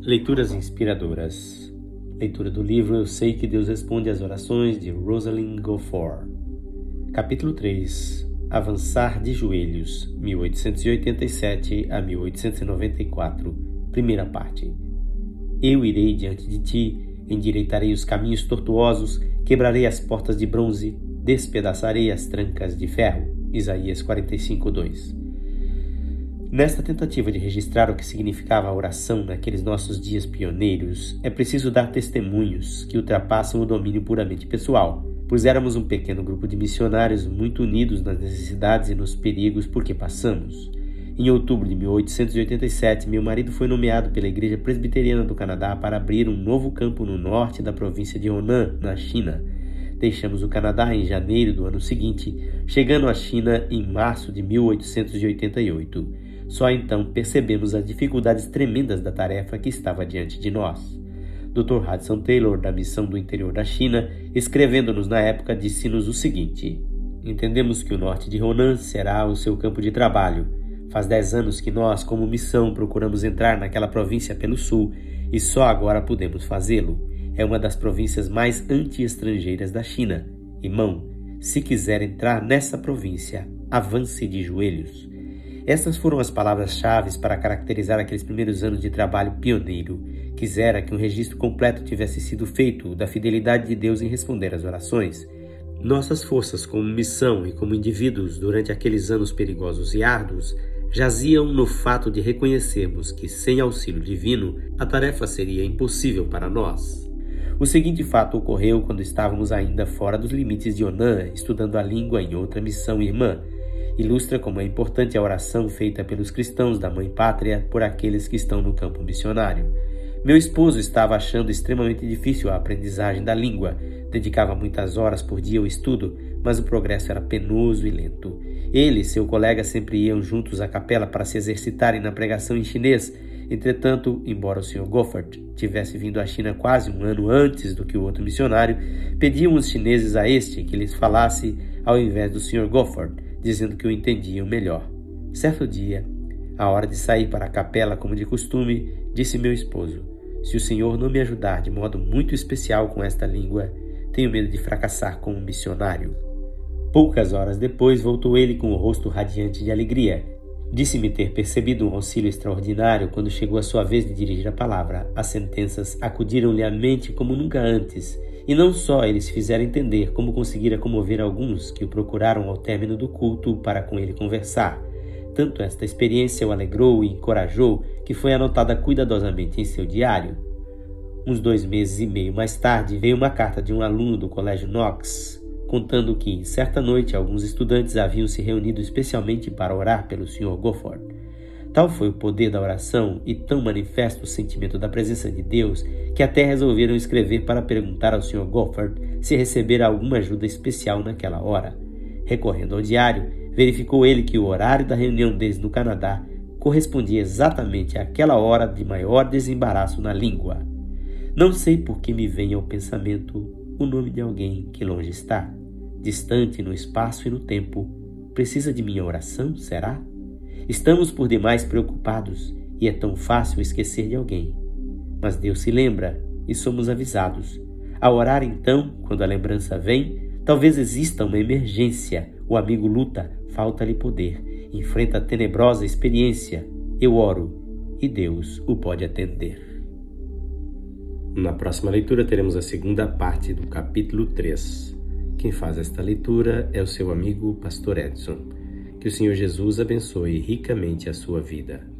Leituras inspiradoras. Leitura do livro Eu Sei que Deus Responde às Orações de Rosalind Goforth. Capítulo 3. Avançar de joelhos, 1887 a 1894. Primeira parte. Eu irei diante de ti, endireitarei os caminhos tortuosos, quebrarei as portas de bronze, despedaçarei as trancas de ferro. Isaías 45, 2. Nesta tentativa de registrar o que significava a oração naqueles nossos dias pioneiros, é preciso dar testemunhos que ultrapassam o domínio puramente pessoal, pois éramos um pequeno grupo de missionários muito unidos nas necessidades e nos perigos por que passamos. Em outubro de 1887, meu marido foi nomeado pela Igreja Presbiteriana do Canadá para abrir um novo campo no norte da província de Honan, na China. Deixamos o Canadá em janeiro do ano seguinte, chegando à China em março de 1888. Só então percebemos as dificuldades tremendas da tarefa que estava diante de nós. Dr. Hudson Taylor, da Missão do Interior da China, escrevendo-nos na época, disse-nos o seguinte: Entendemos que o norte de Ronan será o seu campo de trabalho. Faz dez anos que nós, como missão, procuramos entrar naquela província pelo sul e só agora podemos fazê-lo. É uma das províncias mais anti-estrangeiras da China. Irmão, se quiser entrar nessa província, avance de joelhos. Essas foram as palavras-chave para caracterizar aqueles primeiros anos de trabalho pioneiro. Quisera que um registro completo tivesse sido feito da fidelidade de Deus em responder às orações. Nossas forças como missão e como indivíduos durante aqueles anos perigosos e árduos jaziam no fato de reconhecermos que, sem auxílio divino, a tarefa seria impossível para nós. O seguinte fato ocorreu quando estávamos ainda fora dos limites de Onan, estudando a língua em outra missão irmã ilustra como é importante a oração feita pelos cristãos da Mãe Pátria por aqueles que estão no campo missionário. Meu esposo estava achando extremamente difícil a aprendizagem da língua, dedicava muitas horas por dia ao estudo, mas o progresso era penoso e lento. Ele e seu colega sempre iam juntos à capela para se exercitarem na pregação em chinês. Entretanto, embora o Sr. Goffert tivesse vindo à China quase um ano antes do que o outro missionário, pediam os chineses a este que lhes falasse ao invés do Sr. Goffert dizendo que o entendiam melhor. Certo dia, à hora de sair para a capela, como de costume, disse meu esposo: Se o Senhor não me ajudar de modo muito especial com esta língua, tenho medo de fracassar como missionário. Poucas horas depois voltou ele com o rosto radiante de alegria. Disse-me ter percebido um auxílio extraordinário quando chegou a sua vez de dirigir a palavra. As sentenças acudiram-lhe à mente como nunca antes e não só eles fizeram entender como conseguira comover alguns que o procuraram ao término do culto para com ele conversar. Tanto esta experiência o alegrou e encorajou que foi anotada cuidadosamente em seu diário. Uns dois meses e meio mais tarde veio uma carta de um aluno do Colégio Knox, contando que, certa noite, alguns estudantes haviam se reunido especialmente para orar pelo Sr. Gofford. Tal foi o poder da oração e tão manifesto o sentimento da presença de Deus que até resolveram escrever para perguntar ao Sr. Gofford se recebera alguma ajuda especial naquela hora. Recorrendo ao diário, verificou ele que o horário da reunião deles no Canadá correspondia exatamente àquela hora de maior desembaraço na língua. Não sei por que me vem ao pensamento o nome de alguém que longe está, distante no espaço e no tempo. Precisa de minha oração, será? Estamos por demais preocupados e é tão fácil esquecer de alguém. Mas Deus se lembra e somos avisados. Ao orar, então, quando a lembrança vem, talvez exista uma emergência. O amigo luta, falta-lhe poder, enfrenta a tenebrosa experiência. Eu oro e Deus o pode atender. Na próxima leitura teremos a segunda parte do capítulo 3. Quem faz esta leitura é o seu amigo Pastor Edson. Que o Senhor Jesus abençoe ricamente a sua vida.